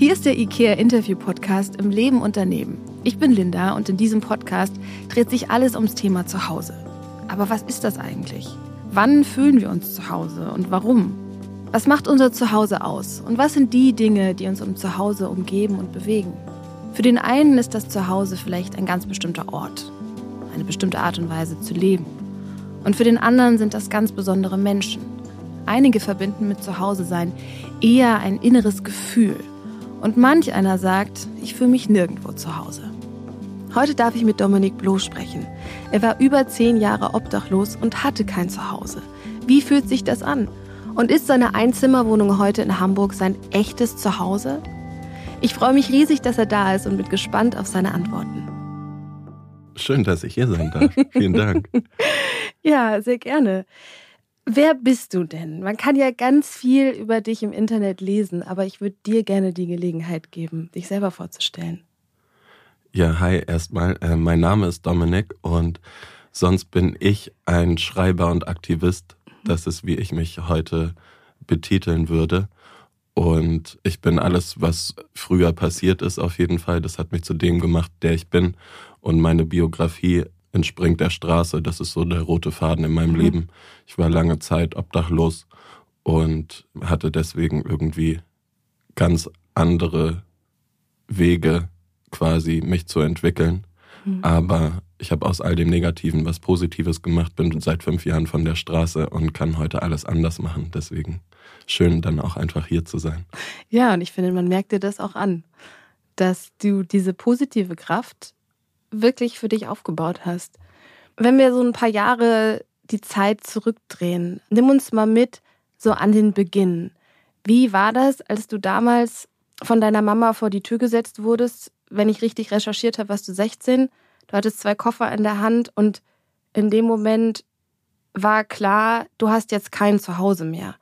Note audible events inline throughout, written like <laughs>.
Hier ist der IKEA Interview Podcast im Leben Unternehmen. Ich bin Linda und in diesem Podcast dreht sich alles ums Thema Zuhause. Aber was ist das eigentlich? Wann fühlen wir uns zu Hause und warum? Was macht unser Zuhause aus? Und was sind die Dinge, die uns um Zuhause umgeben und bewegen? Für den einen ist das Zuhause vielleicht ein ganz bestimmter Ort, eine bestimmte Art und Weise zu leben. Und für den anderen sind das ganz besondere Menschen. Einige verbinden mit Zuhause sein eher ein inneres Gefühl. Und manch einer sagt, ich fühle mich nirgendwo zu Hause. Heute darf ich mit Dominik Bloh sprechen. Er war über zehn Jahre obdachlos und hatte kein Zuhause. Wie fühlt sich das an? Und ist seine Einzimmerwohnung heute in Hamburg sein echtes Zuhause? Ich freue mich riesig, dass er da ist und bin gespannt auf seine Antworten. Schön, dass ich hier sein darf. Vielen Dank. <laughs> ja, sehr gerne. Wer bist du denn? Man kann ja ganz viel über dich im Internet lesen, aber ich würde dir gerne die Gelegenheit geben, dich selber vorzustellen. Ja, hi erstmal. Äh, mein Name ist Dominik und sonst bin ich ein Schreiber und Aktivist. Das ist, wie ich mich heute betiteln würde. Und ich bin alles, was früher passiert ist, auf jeden Fall. Das hat mich zu dem gemacht, der ich bin. Und meine Biografie entspringt der Straße. Das ist so der rote Faden in meinem mhm. Leben. Ich war lange Zeit obdachlos und hatte deswegen irgendwie ganz andere Wege, quasi mich zu entwickeln. Mhm. Aber ich habe aus all dem Negativen was Positives gemacht, bin seit fünf Jahren von der Straße und kann heute alles anders machen. Deswegen schön, dann auch einfach hier zu sein. Ja, und ich finde, man merkt dir das auch an, dass du diese positive Kraft wirklich für dich aufgebaut hast. Wenn wir so ein paar Jahre die Zeit zurückdrehen, nimm uns mal mit so an den Beginn. Wie war das, als du damals von deiner Mama vor die Tür gesetzt wurdest? Wenn ich richtig recherchiert habe, warst du 16. Du hattest zwei Koffer in der Hand und in dem Moment war klar, du hast jetzt kein Zuhause mehr.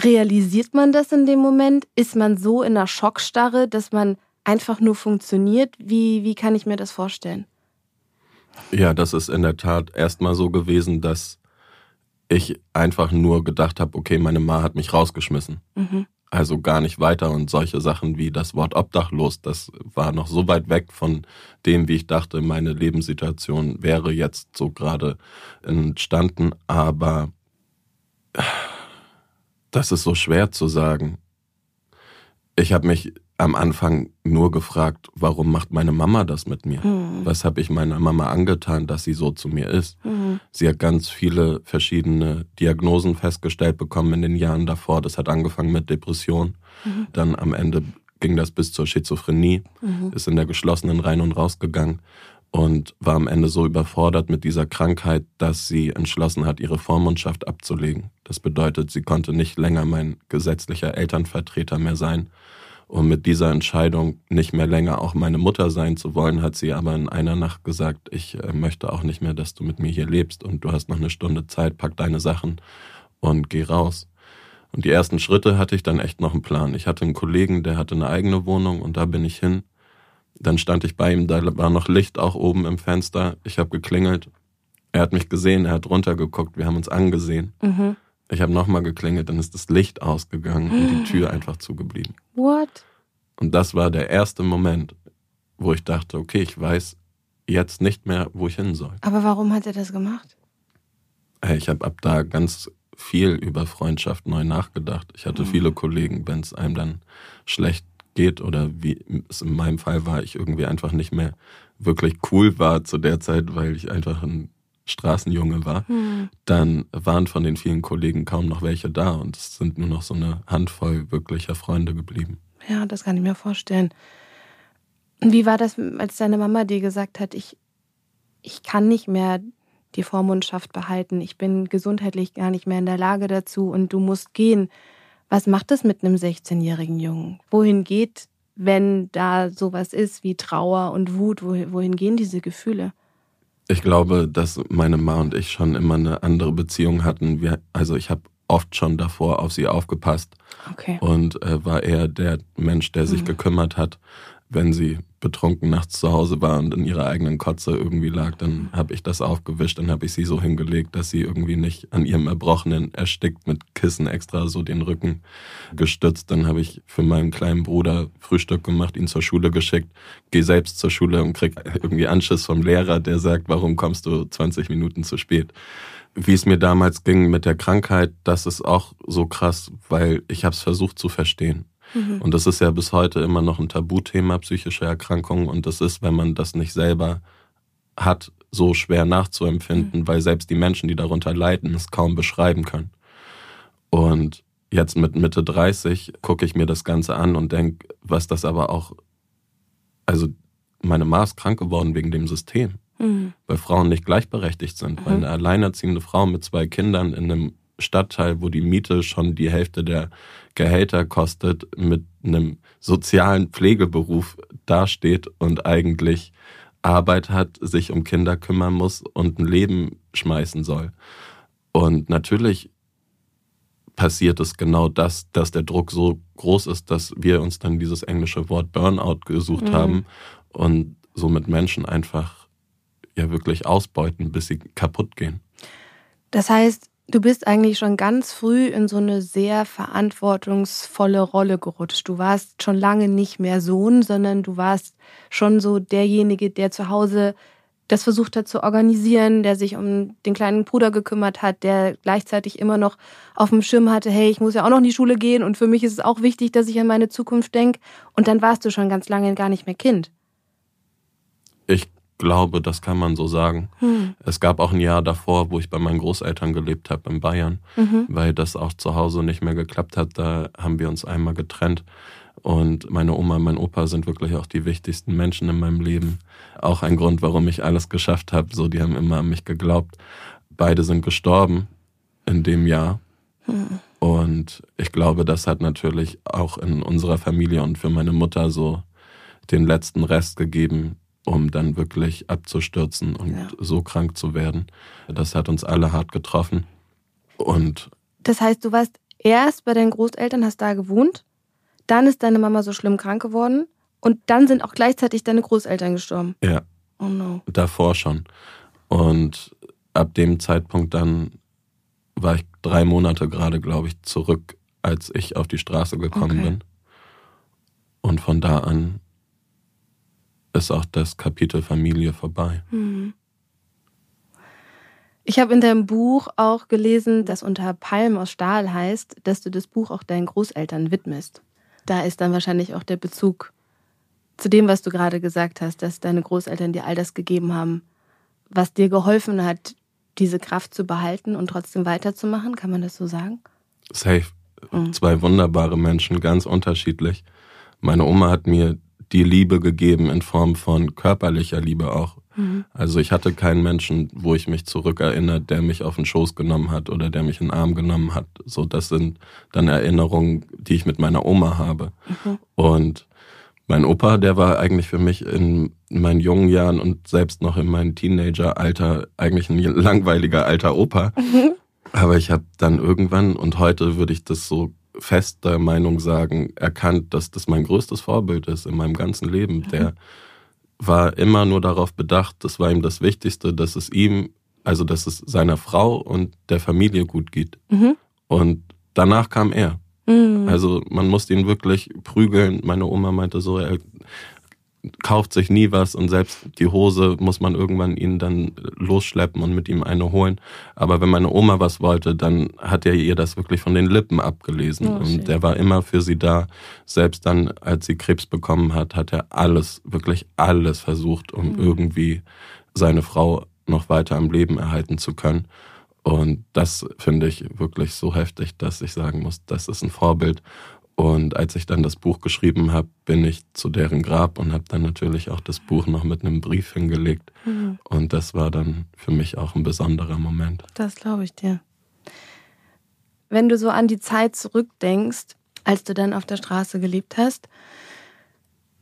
Realisiert man das in dem Moment? Ist man so in einer Schockstarre, dass man einfach nur funktioniert? Wie, wie kann ich mir das vorstellen? Ja, das ist in der Tat erstmal so gewesen, dass ich einfach nur gedacht habe, okay, meine Ma hat mich rausgeschmissen. Mhm. Also gar nicht weiter und solche Sachen wie das Wort obdachlos, das war noch so weit weg von dem, wie ich dachte, meine Lebenssituation wäre jetzt so gerade entstanden. Aber das ist so schwer zu sagen. Ich habe mich am Anfang nur gefragt, warum macht meine Mama das mit mir? Mhm. Was habe ich meiner Mama angetan, dass sie so zu mir ist? Mhm. Sie hat ganz viele verschiedene Diagnosen festgestellt bekommen in den Jahren davor. Das hat angefangen mit Depression. Mhm. Dann am Ende ging das bis zur Schizophrenie, mhm. ist in der geschlossenen rein und raus gegangen und war am Ende so überfordert mit dieser Krankheit, dass sie entschlossen hat, ihre Vormundschaft abzulegen. Das bedeutet, sie konnte nicht länger mein gesetzlicher Elternvertreter mehr sein und mit dieser Entscheidung, nicht mehr länger auch meine Mutter sein zu wollen, hat sie aber in einer Nacht gesagt, ich äh, möchte auch nicht mehr, dass du mit mir hier lebst und du hast noch eine Stunde Zeit, pack deine Sachen und geh raus. Und die ersten Schritte hatte ich dann echt noch einen Plan. Ich hatte einen Kollegen, der hatte eine eigene Wohnung und da bin ich hin. Dann stand ich bei ihm, da war noch Licht auch oben im Fenster. Ich habe geklingelt. Er hat mich gesehen, er hat runtergeguckt, wir haben uns angesehen. Mhm. Ich habe nochmal geklingelt, dann ist das Licht ausgegangen und die <gasps> Tür einfach zugeblieben. What? Und das war der erste Moment, wo ich dachte, okay, ich weiß jetzt nicht mehr, wo ich hin soll. Aber warum hat er das gemacht? Ich habe ab da ganz viel über Freundschaft neu nachgedacht. Ich hatte mhm. viele Kollegen, wenn es einem dann schlecht geht oder wie es in meinem Fall war, ich irgendwie einfach nicht mehr wirklich cool war zu der Zeit, weil ich einfach ein Straßenjunge war, hm. dann waren von den vielen Kollegen kaum noch welche da und es sind nur noch so eine Handvoll wirklicher Freunde geblieben. Ja, das kann ich mir vorstellen. Wie war das, als deine Mama dir gesagt hat, ich, ich kann nicht mehr die Vormundschaft behalten, ich bin gesundheitlich gar nicht mehr in der Lage dazu und du musst gehen. Was macht das mit einem 16-jährigen Jungen? Wohin geht, wenn da sowas ist wie Trauer und Wut, wohin gehen diese Gefühle? Ich glaube, dass meine Ma und ich schon immer eine andere Beziehung hatten. Wir, also ich habe oft schon davor auf sie aufgepasst okay. und äh, war eher der Mensch, der sich mhm. gekümmert hat. Wenn sie betrunken nachts zu Hause war und in ihrer eigenen Kotze irgendwie lag, dann habe ich das aufgewischt, dann habe ich sie so hingelegt, dass sie irgendwie nicht an ihrem Erbrochenen erstickt mit Kissen extra so den Rücken gestützt. Dann habe ich für meinen kleinen Bruder Frühstück gemacht, ihn zur Schule geschickt, gehe selbst zur Schule und krieg irgendwie Anschiss vom Lehrer, der sagt, warum kommst du 20 Minuten zu spät? Wie es mir damals ging mit der Krankheit, das ist auch so krass, weil ich habe es versucht zu verstehen. Mhm. Und das ist ja bis heute immer noch ein Tabuthema, psychische Erkrankungen. Und das ist, wenn man das nicht selber hat, so schwer nachzuempfinden, mhm. weil selbst die Menschen, die darunter leiden, es kaum beschreiben können. Und jetzt mit Mitte 30 gucke ich mir das Ganze an und denke, was das aber auch, also meine Ma ist krank geworden wegen dem System, mhm. weil Frauen nicht gleichberechtigt sind, mhm. weil eine alleinerziehende Frau mit zwei Kindern in einem Stadtteil, wo die Miete schon die Hälfte der Gehälter kostet, mit einem sozialen Pflegeberuf dasteht und eigentlich Arbeit hat, sich um Kinder kümmern muss und ein Leben schmeißen soll. Und natürlich passiert es genau das, dass der Druck so groß ist, dass wir uns dann dieses englische Wort Burnout gesucht mhm. haben und somit Menschen einfach ja wirklich ausbeuten, bis sie kaputt gehen. Das heißt, Du bist eigentlich schon ganz früh in so eine sehr verantwortungsvolle Rolle gerutscht. Du warst schon lange nicht mehr Sohn, sondern du warst schon so derjenige, der zu Hause das versucht hat zu organisieren, der sich um den kleinen Bruder gekümmert hat, der gleichzeitig immer noch auf dem Schirm hatte, hey, ich muss ja auch noch in die Schule gehen und für mich ist es auch wichtig, dass ich an meine Zukunft denke. Und dann warst du schon ganz lange gar nicht mehr Kind. Ich glaube, das kann man so sagen. Hm. Es gab auch ein Jahr davor, wo ich bei meinen Großeltern gelebt habe in Bayern, mhm. weil das auch zu Hause nicht mehr geklappt hat. Da haben wir uns einmal getrennt. Und meine Oma und mein Opa sind wirklich auch die wichtigsten Menschen in meinem Leben. Auch ein Grund, warum ich alles geschafft habe. So, die haben immer an mich geglaubt. Beide sind gestorben in dem Jahr. Hm. Und ich glaube, das hat natürlich auch in unserer Familie und für meine Mutter so den letzten Rest gegeben, um dann wirklich abzustürzen und ja. so krank zu werden. Das hat uns alle hart getroffen. Und das heißt, du warst erst bei deinen Großeltern, hast da gewohnt, dann ist deine Mama so schlimm krank geworden und dann sind auch gleichzeitig deine Großeltern gestorben. Ja. Oh no. Davor schon. Und ab dem Zeitpunkt dann war ich drei Monate gerade, glaube ich, zurück, als ich auf die Straße gekommen okay. bin. Und von da an ist auch das Kapitel Familie vorbei. Mhm. Ich habe in deinem Buch auch gelesen, dass unter Palm aus Stahl heißt, dass du das Buch auch deinen Großeltern widmest. Da ist dann wahrscheinlich auch der Bezug zu dem, was du gerade gesagt hast, dass deine Großeltern dir all das gegeben haben, was dir geholfen hat, diese Kraft zu behalten und trotzdem weiterzumachen. Kann man das so sagen? Safe. Mhm. Zwei wunderbare Menschen, ganz unterschiedlich. Meine Oma hat mir die Liebe gegeben in Form von körperlicher Liebe auch. Mhm. Also ich hatte keinen Menschen, wo ich mich zurückerinnere, der mich auf den Schoß genommen hat oder der mich in den Arm genommen hat. So, das sind dann Erinnerungen, die ich mit meiner Oma habe. Mhm. Und mein Opa, der war eigentlich für mich in meinen jungen Jahren und selbst noch in meinem Teenageralter eigentlich ein langweiliger alter Opa. Mhm. Aber ich habe dann irgendwann und heute würde ich das so fester Meinung sagen, erkannt, dass das mein größtes Vorbild ist in meinem ganzen Leben. Mhm. Der war immer nur darauf bedacht, das war ihm das Wichtigste, dass es ihm, also dass es seiner Frau und der Familie gut geht. Mhm. Und danach kam er. Mhm. Also man musste ihn wirklich prügeln. Meine Oma meinte so, er kauft sich nie was und selbst die Hose muss man irgendwann ihn dann losschleppen und mit ihm eine holen. Aber wenn meine Oma was wollte, dann hat er ihr das wirklich von den Lippen abgelesen. Oh, und er war immer für sie da. Selbst dann, als sie Krebs bekommen hat, hat er alles, wirklich alles versucht, um mhm. irgendwie seine Frau noch weiter am Leben erhalten zu können. Und das finde ich wirklich so heftig, dass ich sagen muss, das ist ein Vorbild. Und als ich dann das Buch geschrieben habe, bin ich zu deren Grab und habe dann natürlich auch das Buch noch mit einem Brief hingelegt. Mhm. Und das war dann für mich auch ein besonderer Moment. Das glaube ich dir. Wenn du so an die Zeit zurückdenkst, als du dann auf der Straße gelebt hast,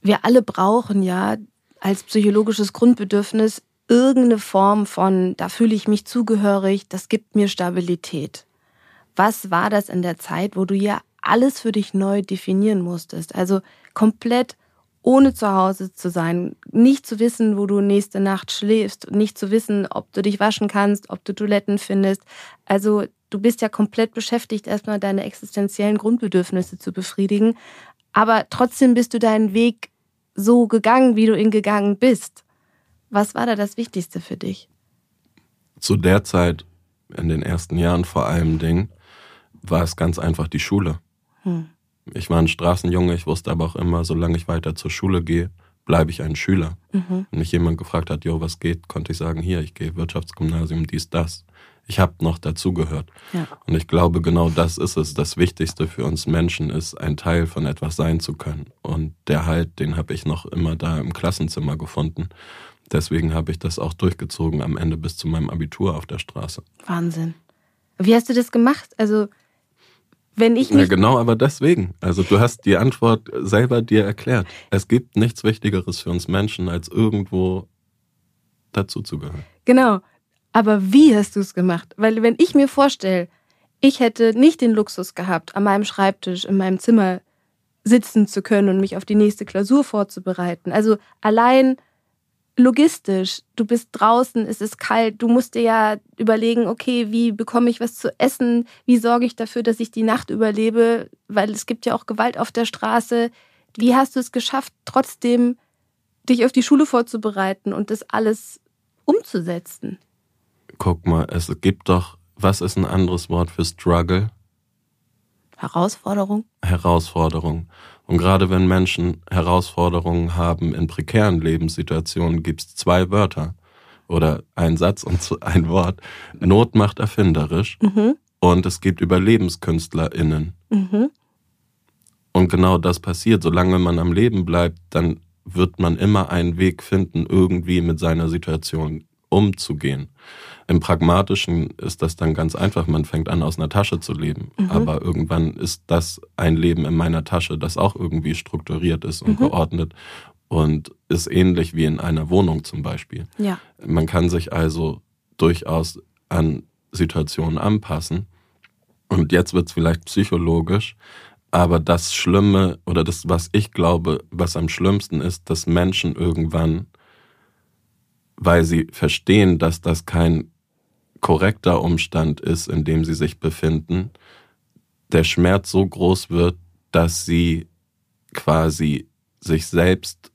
wir alle brauchen ja als psychologisches Grundbedürfnis irgendeine Form von, da fühle ich mich zugehörig, das gibt mir Stabilität. Was war das in der Zeit, wo du ja alles für dich neu definieren musstest. Also komplett ohne zu Hause zu sein, nicht zu wissen, wo du nächste Nacht schläfst, nicht zu wissen, ob du dich waschen kannst, ob du Toiletten findest. Also du bist ja komplett beschäftigt, erstmal deine existenziellen Grundbedürfnisse zu befriedigen. Aber trotzdem bist du deinen Weg so gegangen, wie du ihn gegangen bist. Was war da das Wichtigste für dich? Zu der Zeit, in den ersten Jahren vor allem Ding, war es ganz einfach die Schule. Hm. Ich war ein Straßenjunge, ich wusste aber auch immer, solange ich weiter zur Schule gehe, bleibe ich ein Schüler. Mhm. Wenn mich jemand gefragt hat, jo, was geht, konnte ich sagen, hier, ich gehe Wirtschaftsgymnasium, dies, das. Ich habe noch dazugehört. Ja. Und ich glaube, genau das ist es. Das Wichtigste für uns Menschen ist, ein Teil von etwas sein zu können. Und der Halt, den habe ich noch immer da im Klassenzimmer gefunden. Deswegen habe ich das auch durchgezogen am Ende bis zu meinem Abitur auf der Straße. Wahnsinn. Wie hast du das gemacht? Also wenn ich mich ja, genau, aber deswegen. Also du hast die Antwort selber dir erklärt. Es gibt nichts Wichtigeres für uns Menschen, als irgendwo dazuzugehören. Genau. Aber wie hast du es gemacht? Weil wenn ich mir vorstelle, ich hätte nicht den Luxus gehabt, an meinem Schreibtisch in meinem Zimmer sitzen zu können und mich auf die nächste Klausur vorzubereiten. Also allein logistisch, du bist draußen, es ist kalt, du musst dir ja überlegen, okay, wie bekomme ich was zu essen, wie sorge ich dafür, dass ich die Nacht überlebe, weil es gibt ja auch Gewalt auf der Straße. Wie hast du es geschafft, trotzdem dich auf die Schule vorzubereiten und das alles umzusetzen? Guck mal, es gibt doch, was ist ein anderes Wort für Struggle? Herausforderung? Herausforderung. Und gerade wenn Menschen Herausforderungen haben in prekären Lebenssituationen, gibt es zwei Wörter oder ein Satz und <laughs> ein Wort. Not macht erfinderisch mhm. und es gibt UberlebenskünstlerInnen. Mhm. Und genau das passiert. Solange man am Leben bleibt, dann wird man immer einen Weg finden, irgendwie mit seiner Situation umzugehen. Im Pragmatischen ist das dann ganz einfach. Man fängt an, aus einer Tasche zu leben. Mhm. Aber irgendwann ist das ein Leben in meiner Tasche, das auch irgendwie strukturiert ist und mhm. geordnet und ist ähnlich wie in einer Wohnung zum Beispiel. Ja. Man kann sich also durchaus an Situationen anpassen. Und jetzt wird es vielleicht psychologisch, aber das Schlimme oder das, was ich glaube, was am schlimmsten ist, dass Menschen irgendwann, weil sie verstehen, dass das kein korrekter Umstand ist, in dem sie sich befinden, der Schmerz so groß wird, dass sie quasi sich selbst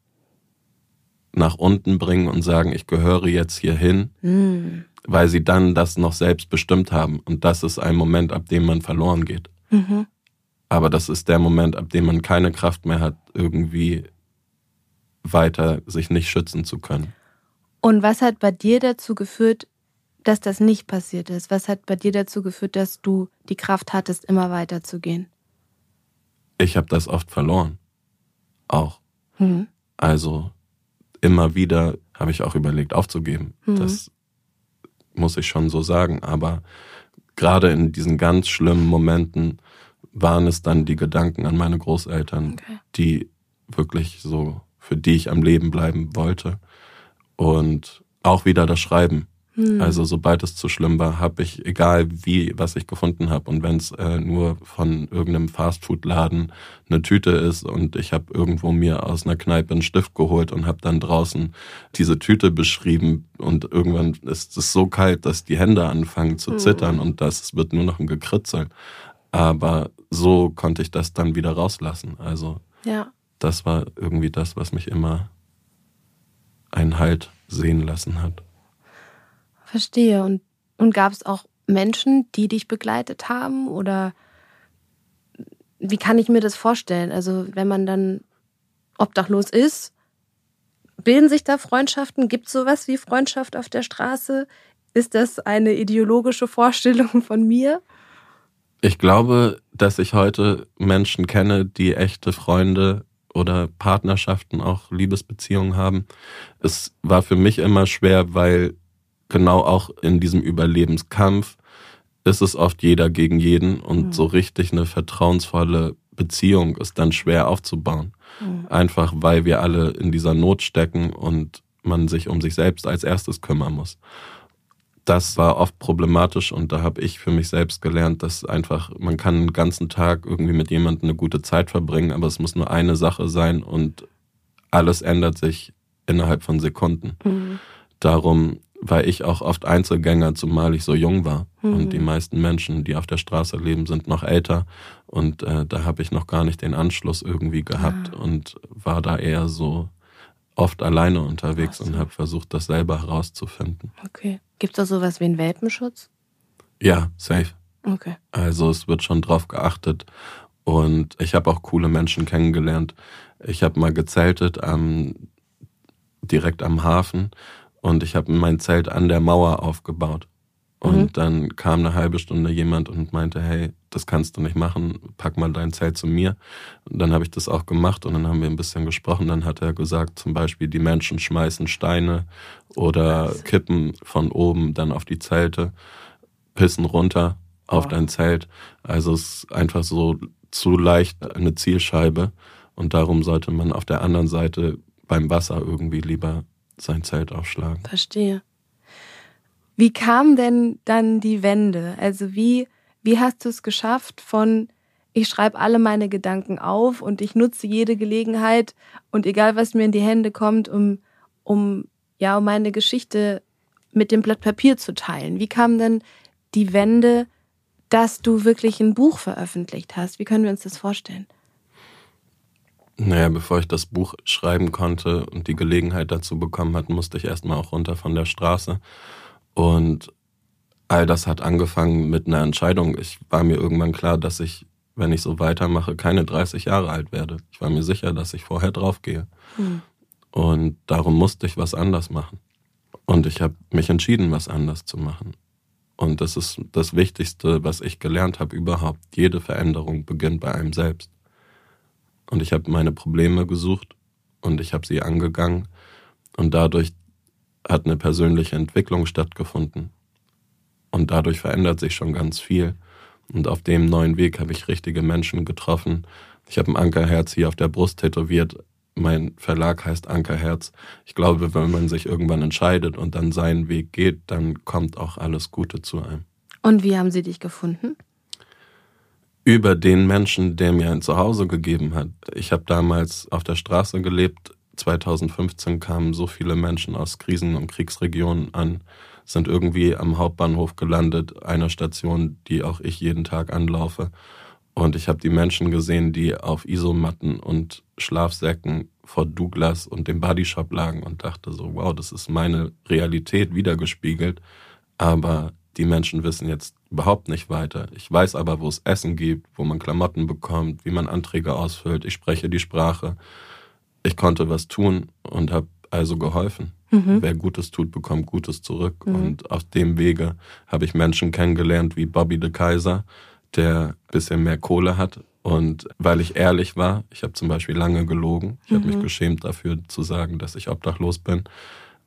nach unten bringen und sagen, ich gehöre jetzt hierhin, mhm. weil sie dann das noch selbst bestimmt haben. Und das ist ein Moment, ab dem man verloren geht. Mhm. Aber das ist der Moment, ab dem man keine Kraft mehr hat, irgendwie weiter sich nicht schützen zu können. Und was hat bei dir dazu geführt, dass das nicht passiert ist? Was hat bei dir dazu geführt, dass du die Kraft hattest, immer weiterzugehen? Ich habe das oft verloren. Auch. Mhm. Also immer wieder habe ich auch überlegt, aufzugeben. Mhm. Das muss ich schon so sagen. Aber gerade in diesen ganz schlimmen Momenten waren es dann die Gedanken an meine Großeltern, okay. die wirklich so, für die ich am Leben bleiben wollte. Und auch wieder das Schreiben. Hm. Also sobald es zu schlimm war, habe ich, egal wie, was ich gefunden habe und wenn es äh, nur von irgendeinem Fastfood-Laden eine Tüte ist und ich habe irgendwo mir aus einer Kneipe einen Stift geholt und habe dann draußen diese Tüte beschrieben und irgendwann ist es so kalt, dass die Hände anfangen zu hm. zittern und das wird nur noch ein Gekritzel. Aber so konnte ich das dann wieder rauslassen. Also ja. das war irgendwie das, was mich immer einen Halt sehen lassen hat. Verstehe. Und, und gab es auch Menschen, die dich begleitet haben? Oder wie kann ich mir das vorstellen? Also, wenn man dann obdachlos ist, bilden sich da Freundschaften? Gibt es sowas wie Freundschaft auf der Straße? Ist das eine ideologische Vorstellung <laughs> von mir? Ich glaube, dass ich heute Menschen kenne, die echte Freunde oder Partnerschaften, auch Liebesbeziehungen haben. Es war für mich immer schwer, weil genau auch in diesem Überlebenskampf ist es oft jeder gegen jeden und mhm. so richtig eine vertrauensvolle Beziehung ist dann schwer aufzubauen. Mhm. Einfach weil wir alle in dieser Not stecken und man sich um sich selbst als erstes kümmern muss. Das war oft problematisch und da habe ich für mich selbst gelernt, dass einfach, man kann den ganzen Tag irgendwie mit jemandem eine gute Zeit verbringen, aber es muss nur eine Sache sein und alles ändert sich innerhalb von Sekunden. Mhm. Darum war ich auch oft Einzelgänger, zumal ich so jung war. Mhm. Und die meisten Menschen, die auf der Straße leben, sind noch älter. Und äh, da habe ich noch gar nicht den Anschluss irgendwie gehabt ah. und war da eher so oft alleine unterwegs so. und habe versucht, das selber herauszufinden. Okay. Gibt es da sowas wie einen Welpenschutz? Ja, safe. Okay. Also es wird schon drauf geachtet. Und ich habe auch coole Menschen kennengelernt. Ich habe mal gezeltet am, direkt am Hafen und ich habe mein Zelt an der Mauer aufgebaut. Und mhm. dann kam eine halbe Stunde jemand und meinte, hey, das kannst du nicht machen, pack mal dein Zelt zu mir. Und dann habe ich das auch gemacht und dann haben wir ein bisschen gesprochen. Dann hat er gesagt, zum Beispiel, die Menschen schmeißen Steine oder kippen von oben dann auf die Zelte, pissen runter auf oh. dein Zelt. Also es ist einfach so zu leicht eine Zielscheibe. Und darum sollte man auf der anderen Seite beim Wasser irgendwie lieber sein Zelt aufschlagen. Verstehe. Wie kam denn dann die Wende? Also wie, wie hast du es geschafft von ich schreibe alle meine Gedanken auf und ich nutze jede Gelegenheit und egal was mir in die Hände kommt, um, um ja, um meine Geschichte mit dem Blatt Papier zu teilen. Wie kam denn die Wende, dass du wirklich ein Buch veröffentlicht hast? Wie können wir uns das vorstellen? Naja, bevor ich das Buch schreiben konnte und die Gelegenheit dazu bekommen hat, musste ich erstmal auch runter von der Straße. Und all das hat angefangen mit einer Entscheidung. Ich war mir irgendwann klar, dass ich, wenn ich so weitermache, keine 30 Jahre alt werde. Ich war mir sicher, dass ich vorher draufgehe. Hm. Und darum musste ich was anders machen. Und ich habe mich entschieden, was anders zu machen. Und das ist das Wichtigste, was ich gelernt habe überhaupt. Jede Veränderung beginnt bei einem selbst. Und ich habe meine Probleme gesucht und ich habe sie angegangen. Und dadurch hat eine persönliche Entwicklung stattgefunden. Und dadurch verändert sich schon ganz viel. Und auf dem neuen Weg habe ich richtige Menschen getroffen. Ich habe ein Ankerherz hier auf der Brust tätowiert. Mein Verlag heißt Ankerherz. Ich glaube, wenn man sich irgendwann entscheidet und dann seinen Weg geht, dann kommt auch alles Gute zu einem. Und wie haben Sie dich gefunden? über den Menschen, der mir ein Zuhause gegeben hat. Ich habe damals auf der Straße gelebt. 2015 kamen so viele Menschen aus Krisen- und Kriegsregionen an, sind irgendwie am Hauptbahnhof gelandet, einer Station, die auch ich jeden Tag anlaufe. Und ich habe die Menschen gesehen, die auf Isomatten und Schlafsäcken vor Douglas und dem Bodyshop lagen und dachte so, wow, das ist meine Realität wiedergespiegelt. Aber die Menschen wissen jetzt überhaupt nicht weiter. Ich weiß aber, wo es Essen gibt, wo man Klamotten bekommt, wie man Anträge ausfüllt. Ich spreche die Sprache. Ich konnte was tun und habe also geholfen. Mhm. Wer Gutes tut, bekommt Gutes zurück. Mhm. Und auf dem Wege habe ich Menschen kennengelernt wie Bobby de Kaiser, der ein bisschen mehr Kohle hat. Und weil ich ehrlich war, ich habe zum Beispiel lange gelogen. Ich mhm. habe mich geschämt dafür zu sagen, dass ich obdachlos bin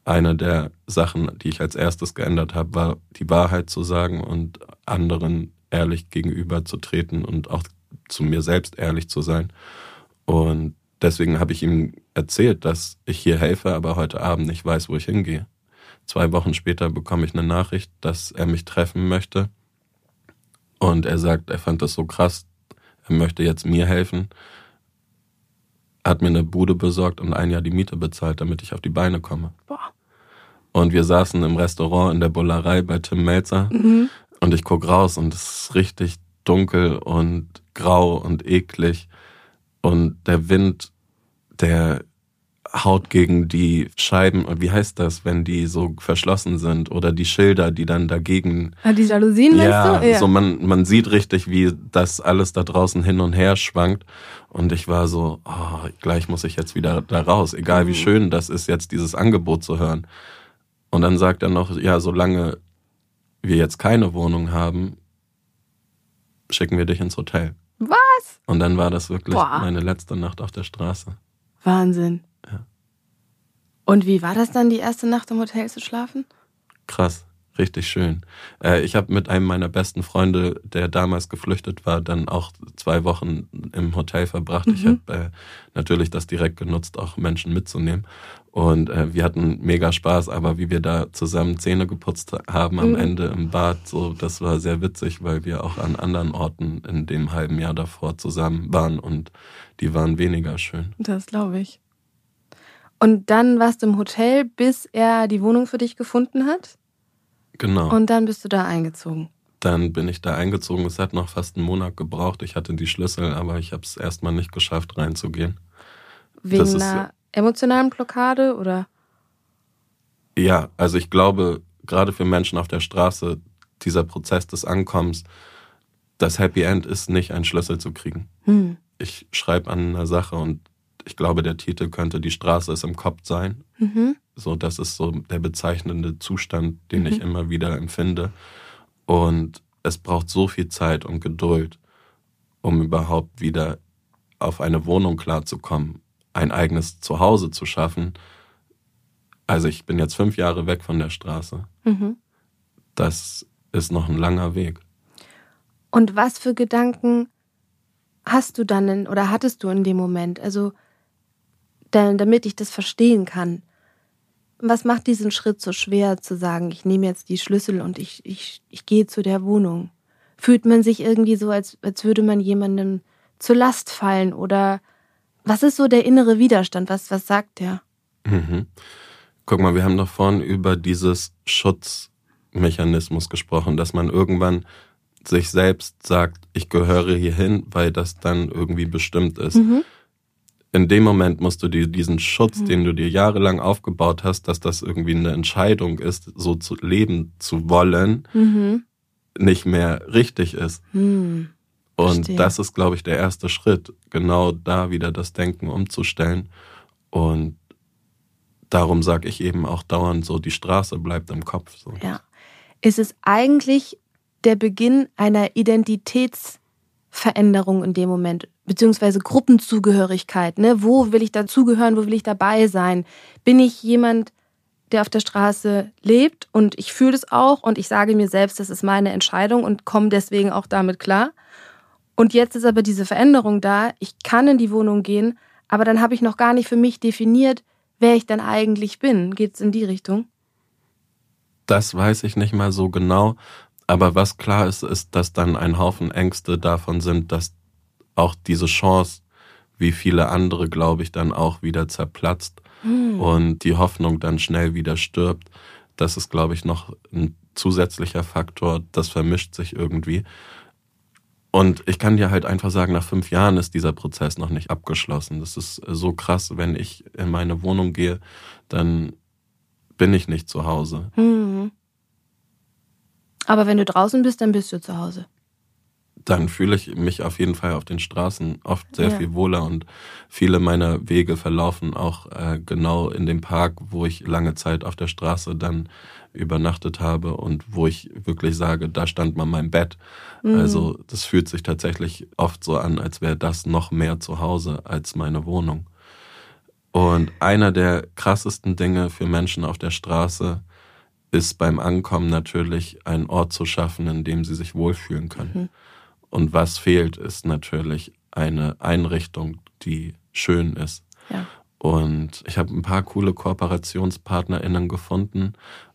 eine der Sachen, die ich als erstes geändert habe, war die Wahrheit zu sagen und anderen ehrlich gegenüber zu treten und auch zu mir selbst ehrlich zu sein. Und deswegen habe ich ihm erzählt, dass ich hier helfe, aber heute Abend nicht weiß, wo ich hingehe. Zwei Wochen später bekomme ich eine Nachricht, dass er mich treffen möchte. Und er sagt, er fand das so krass, er möchte jetzt mir helfen hat mir eine Bude besorgt und ein Jahr die Miete bezahlt, damit ich auf die Beine komme. Boah. Und wir saßen im Restaurant in der Bullerei bei Tim Melzer mhm. und ich guck raus und es ist richtig dunkel und grau und eklig und der Wind, der haut gegen die Scheiben wie heißt das, wenn die so verschlossen sind oder die Schilder, die dann dagegen. Ah, die Jalousien ja, meinst du? Ja, so man, man sieht richtig, wie das alles da draußen hin und her schwankt. Und ich war so, oh, gleich muss ich jetzt wieder da raus, egal wie mhm. schön das ist, jetzt dieses Angebot zu hören. Und dann sagt er noch, ja, solange wir jetzt keine Wohnung haben, schicken wir dich ins Hotel. Was? Und dann war das wirklich Boah. meine letzte Nacht auf der Straße. Wahnsinn. Und wie war das dann, die erste Nacht im Hotel zu schlafen? Krass, richtig schön. Äh, ich habe mit einem meiner besten Freunde, der damals geflüchtet war, dann auch zwei Wochen im Hotel verbracht. Mhm. Ich habe äh, natürlich das direkt genutzt, auch Menschen mitzunehmen. Und äh, wir hatten mega Spaß, aber wie wir da zusammen Zähne geputzt haben am mhm. Ende im Bad, so das war sehr witzig, weil wir auch an anderen Orten in dem halben Jahr davor zusammen waren und die waren weniger schön. Das glaube ich. Und dann warst du im Hotel, bis er die Wohnung für dich gefunden hat? Genau. Und dann bist du da eingezogen? Dann bin ich da eingezogen. Es hat noch fast einen Monat gebraucht. Ich hatte die Schlüssel, aber ich habe es erstmal nicht geschafft, reinzugehen. Wegen einer emotionalen Blockade oder? Ja, also ich glaube, gerade für Menschen auf der Straße, dieser Prozess des Ankommens, das Happy End ist nicht ein Schlüssel zu kriegen. Hm. Ich schreibe an einer Sache und ich glaube, der Titel könnte Die Straße ist im Kopf sein. Mhm. So, das ist so der bezeichnende Zustand, den mhm. ich immer wieder empfinde. Und es braucht so viel Zeit und Geduld, um überhaupt wieder auf eine Wohnung klarzukommen, ein eigenes Zuhause zu schaffen. Also ich bin jetzt fünf Jahre weg von der Straße. Mhm. Das ist noch ein langer Weg. Und was für Gedanken hast du dann in, oder hattest du in dem Moment? Also, denn, damit ich das verstehen kann. Was macht diesen Schritt so schwer zu sagen, ich nehme jetzt die Schlüssel und ich, ich, ich gehe zu der Wohnung? Fühlt man sich irgendwie so, als, als würde man jemandem zur Last fallen? Oder was ist so der innere Widerstand? Was, was sagt der? Mhm. Guck mal, wir haben doch vorhin über dieses Schutzmechanismus gesprochen, dass man irgendwann sich selbst sagt, ich gehöre hierhin, weil das dann irgendwie bestimmt ist. Mhm. In dem Moment musst du dir diesen Schutz, mhm. den du dir jahrelang aufgebaut hast, dass das irgendwie eine Entscheidung ist, so zu leben zu wollen, mhm. nicht mehr richtig ist. Mhm. Und das ist, glaube ich, der erste Schritt, genau da wieder das Denken umzustellen. Und darum sage ich eben auch dauernd so, die Straße bleibt im Kopf. So. Ja. Ist es eigentlich der Beginn einer Identitätsveränderung in dem Moment, beziehungsweise Gruppenzugehörigkeit. Ne? Wo will ich dazugehören, wo will ich dabei sein? Bin ich jemand, der auf der Straße lebt und ich fühle es auch und ich sage mir selbst, das ist meine Entscheidung und komme deswegen auch damit klar. Und jetzt ist aber diese Veränderung da, ich kann in die Wohnung gehen, aber dann habe ich noch gar nicht für mich definiert, wer ich dann eigentlich bin. Geht es in die Richtung? Das weiß ich nicht mal so genau. Aber was klar ist, ist, dass dann ein Haufen Ängste davon sind, dass auch diese Chance, wie viele andere, glaube ich, dann auch wieder zerplatzt mhm. und die Hoffnung dann schnell wieder stirbt. Das ist, glaube ich, noch ein zusätzlicher Faktor. Das vermischt sich irgendwie. Und ich kann dir halt einfach sagen, nach fünf Jahren ist dieser Prozess noch nicht abgeschlossen. Das ist so krass, wenn ich in meine Wohnung gehe, dann bin ich nicht zu Hause. Mhm. Aber wenn du draußen bist, dann bist du zu Hause. Dann fühle ich mich auf jeden Fall auf den Straßen oft sehr ja. viel wohler und viele meiner Wege verlaufen auch äh, genau in dem Park, wo ich lange Zeit auf der Straße dann übernachtet habe und wo ich wirklich sage, da stand mal mein Bett. Mhm. Also das fühlt sich tatsächlich oft so an, als wäre das noch mehr zu Hause als meine Wohnung. Und einer der krassesten Dinge für Menschen auf der Straße ist beim Ankommen natürlich ein Ort zu schaffen, in dem sie sich wohlfühlen können. Mhm. Und was fehlt, ist natürlich eine Einrichtung, die schön ist. Ja. Und ich habe ein paar coole KooperationspartnerInnen gefunden.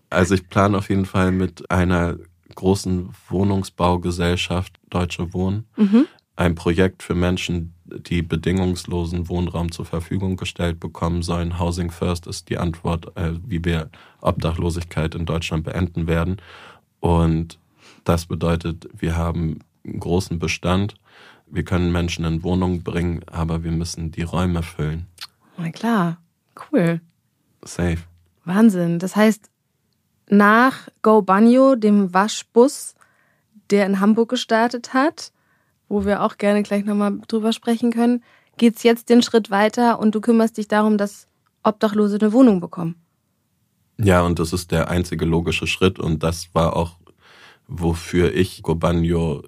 Also ich plane auf jeden Fall mit einer großen Wohnungsbaugesellschaft Deutsche Wohnen mhm. ein Projekt für Menschen, die bedingungslosen Wohnraum zur Verfügung gestellt bekommen sollen. Housing First ist die Antwort, äh, wie wir Obdachlosigkeit in Deutschland beenden werden. Und das bedeutet, wir haben einen großen Bestand. Wir können Menschen in Wohnungen bringen, aber wir müssen die Räume füllen. Na klar, cool. Safe. Wahnsinn. Das heißt, nach Go Banyo, dem Waschbus, der in Hamburg gestartet hat, wo wir auch gerne gleich nochmal drüber sprechen können, geht es jetzt den Schritt weiter und du kümmerst dich darum, dass Obdachlose eine Wohnung bekommen. Ja, und das ist der einzige logische Schritt und das war auch, wofür ich Gobanyo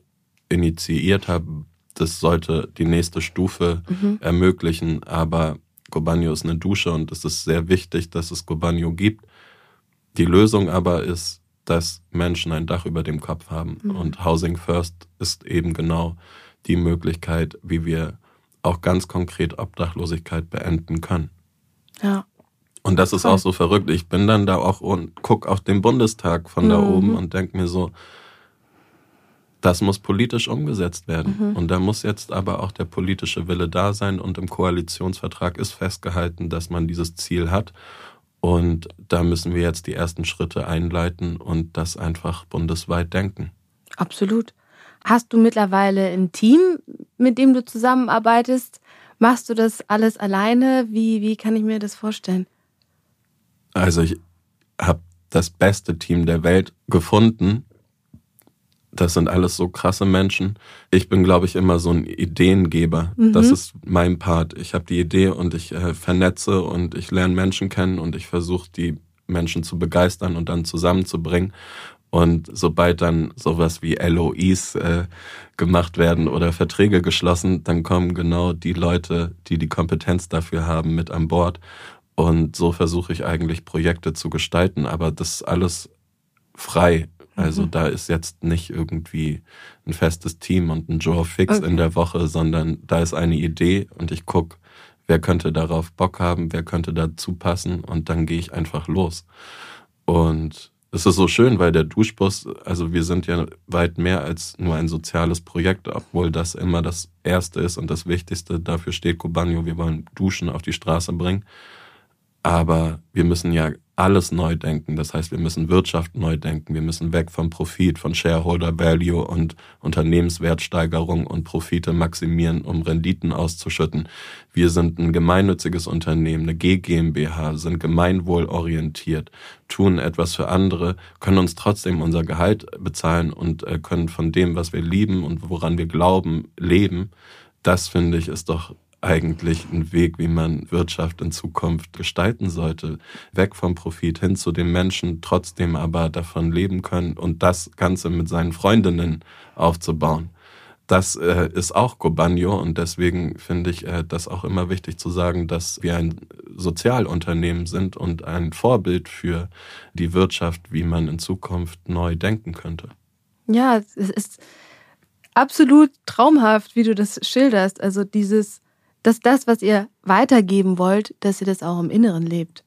initiiert habe. Das sollte die nächste Stufe mhm. ermöglichen, aber Gobanyo ist eine Dusche und es ist sehr wichtig, dass es Gobanyo gibt. Die Lösung aber ist dass Menschen ein Dach über dem Kopf haben. Mhm. Und Housing First ist eben genau die Möglichkeit, wie wir auch ganz konkret Obdachlosigkeit beenden können. Ja. Und das ist Voll. auch so verrückt. Ich bin dann da auch und guck auf den Bundestag von da mhm. oben und denke mir so, das muss politisch umgesetzt werden. Mhm. Und da muss jetzt aber auch der politische Wille da sein. Und im Koalitionsvertrag ist festgehalten, dass man dieses Ziel hat. Und da müssen wir jetzt die ersten Schritte einleiten und das einfach bundesweit denken. Absolut. Hast du mittlerweile ein Team, mit dem du zusammenarbeitest? Machst du das alles alleine? Wie, wie kann ich mir das vorstellen? Also ich habe das beste Team der Welt gefunden das sind alles so krasse Menschen. Ich bin, glaube ich, immer so ein Ideengeber. Mhm. Das ist mein Part. Ich habe die Idee und ich äh, vernetze und ich lerne Menschen kennen und ich versuche, die Menschen zu begeistern und dann zusammenzubringen. Und sobald dann sowas wie LOIs äh, gemacht werden oder Verträge geschlossen, dann kommen genau die Leute, die die Kompetenz dafür haben, mit an Bord. Und so versuche ich eigentlich Projekte zu gestalten. Aber das ist alles frei. Also mhm. da ist jetzt nicht irgendwie ein festes Team und ein Joe fix okay. in der Woche, sondern da ist eine Idee und ich gucke, wer könnte darauf Bock haben, wer könnte dazu passen und dann gehe ich einfach los. Und es ist so schön, weil der Duschbus, also wir sind ja weit mehr als nur ein soziales Projekt, obwohl das immer das Erste ist und das Wichtigste. Dafür steht Cobanio, wir wollen Duschen auf die Straße bringen. Aber wir müssen ja alles neu denken. Das heißt, wir müssen Wirtschaft neu denken. Wir müssen weg vom Profit, von Shareholder Value und Unternehmenswertsteigerung und Profite maximieren, um Renditen auszuschütten. Wir sind ein gemeinnütziges Unternehmen, eine GmbH, sind gemeinwohlorientiert, tun etwas für andere, können uns trotzdem unser Gehalt bezahlen und äh, können von dem, was wir lieben und woran wir glauben, leben. Das finde ich ist doch eigentlich ein Weg, wie man Wirtschaft in Zukunft gestalten sollte. Weg vom Profit hin zu den Menschen, trotzdem aber davon leben können und das Ganze mit seinen Freundinnen aufzubauen. Das äh, ist auch Gobanio und deswegen finde ich äh, das auch immer wichtig zu sagen, dass wir ein Sozialunternehmen sind und ein Vorbild für die Wirtschaft, wie man in Zukunft neu denken könnte. Ja, es ist absolut traumhaft, wie du das schilderst. Also dieses dass das, was ihr weitergeben wollt, dass ihr das auch im Inneren lebt.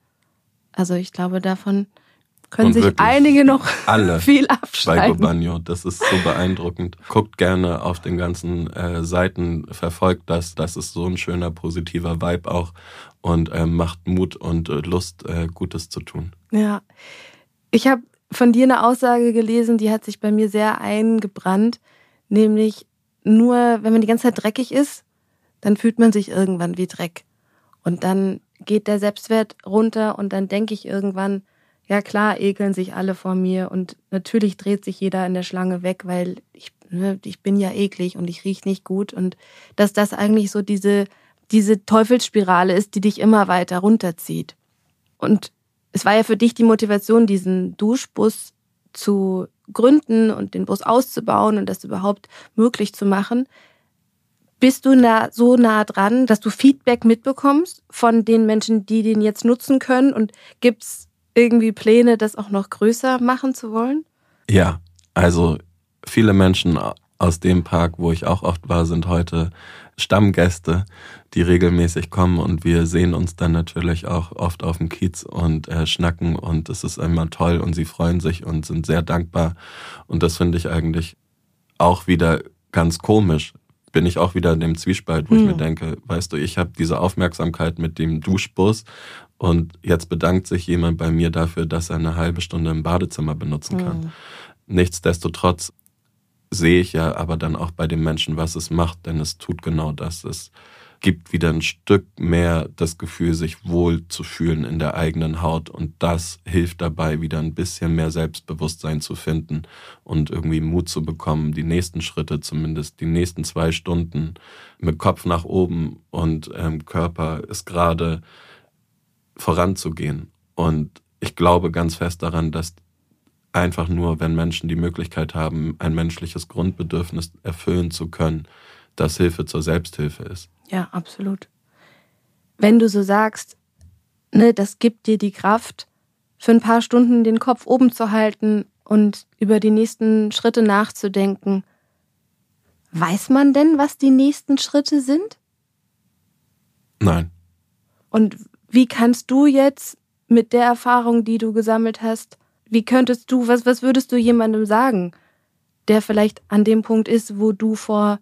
Also ich glaube, davon können sich einige noch alle <laughs> viel abschreiben. Bei Gobagno, das ist so beeindruckend. Guckt gerne auf den ganzen äh, Seiten, verfolgt das. Das ist so ein schöner, positiver Vibe auch und äh, macht Mut und äh, Lust, äh, Gutes zu tun. Ja, ich habe von dir eine Aussage gelesen, die hat sich bei mir sehr eingebrannt, nämlich nur, wenn man die ganze Zeit dreckig ist, dann fühlt man sich irgendwann wie Dreck. Und dann geht der Selbstwert runter und dann denke ich irgendwann, ja klar, ekeln sich alle vor mir und natürlich dreht sich jeder in der Schlange weg, weil ich, ne, ich bin ja eklig und ich riech nicht gut und dass das eigentlich so diese, diese Teufelsspirale ist, die dich immer weiter runterzieht. Und es war ja für dich die Motivation, diesen Duschbus zu gründen und den Bus auszubauen und das überhaupt möglich zu machen. Bist du da so nah dran, dass du Feedback mitbekommst von den Menschen, die den jetzt nutzen können? Und gibt es irgendwie Pläne, das auch noch größer machen zu wollen? Ja, also viele Menschen aus dem Park, wo ich auch oft war, sind heute Stammgäste, die regelmäßig kommen und wir sehen uns dann natürlich auch oft auf dem Kiez und äh, schnacken und es ist immer toll und sie freuen sich und sind sehr dankbar und das finde ich eigentlich auch wieder ganz komisch, bin ich auch wieder in dem Zwiespalt, wo hm. ich mir denke, weißt du, ich habe diese Aufmerksamkeit mit dem Duschbus und jetzt bedankt sich jemand bei mir dafür, dass er eine halbe Stunde im Badezimmer benutzen kann. Hm. Nichtsdestotrotz sehe ich ja aber dann auch bei den Menschen, was es macht, denn es tut genau das. Es gibt wieder ein Stück mehr das Gefühl, sich wohl zu fühlen in der eigenen Haut. Und das hilft dabei, wieder ein bisschen mehr Selbstbewusstsein zu finden und irgendwie Mut zu bekommen, die nächsten Schritte, zumindest die nächsten zwei Stunden mit Kopf nach oben und ähm, Körper ist gerade voranzugehen. Und ich glaube ganz fest daran, dass einfach nur, wenn Menschen die Möglichkeit haben, ein menschliches Grundbedürfnis erfüllen zu können, dass Hilfe zur Selbsthilfe ist. Ja, absolut. Wenn du so sagst, ne, das gibt dir die Kraft, für ein paar Stunden den Kopf oben zu halten und über die nächsten Schritte nachzudenken. Weiß man denn, was die nächsten Schritte sind? Nein. Und wie kannst du jetzt mit der Erfahrung, die du gesammelt hast, wie könntest du, was, was würdest du jemandem sagen? der vielleicht an dem Punkt ist, wo du vor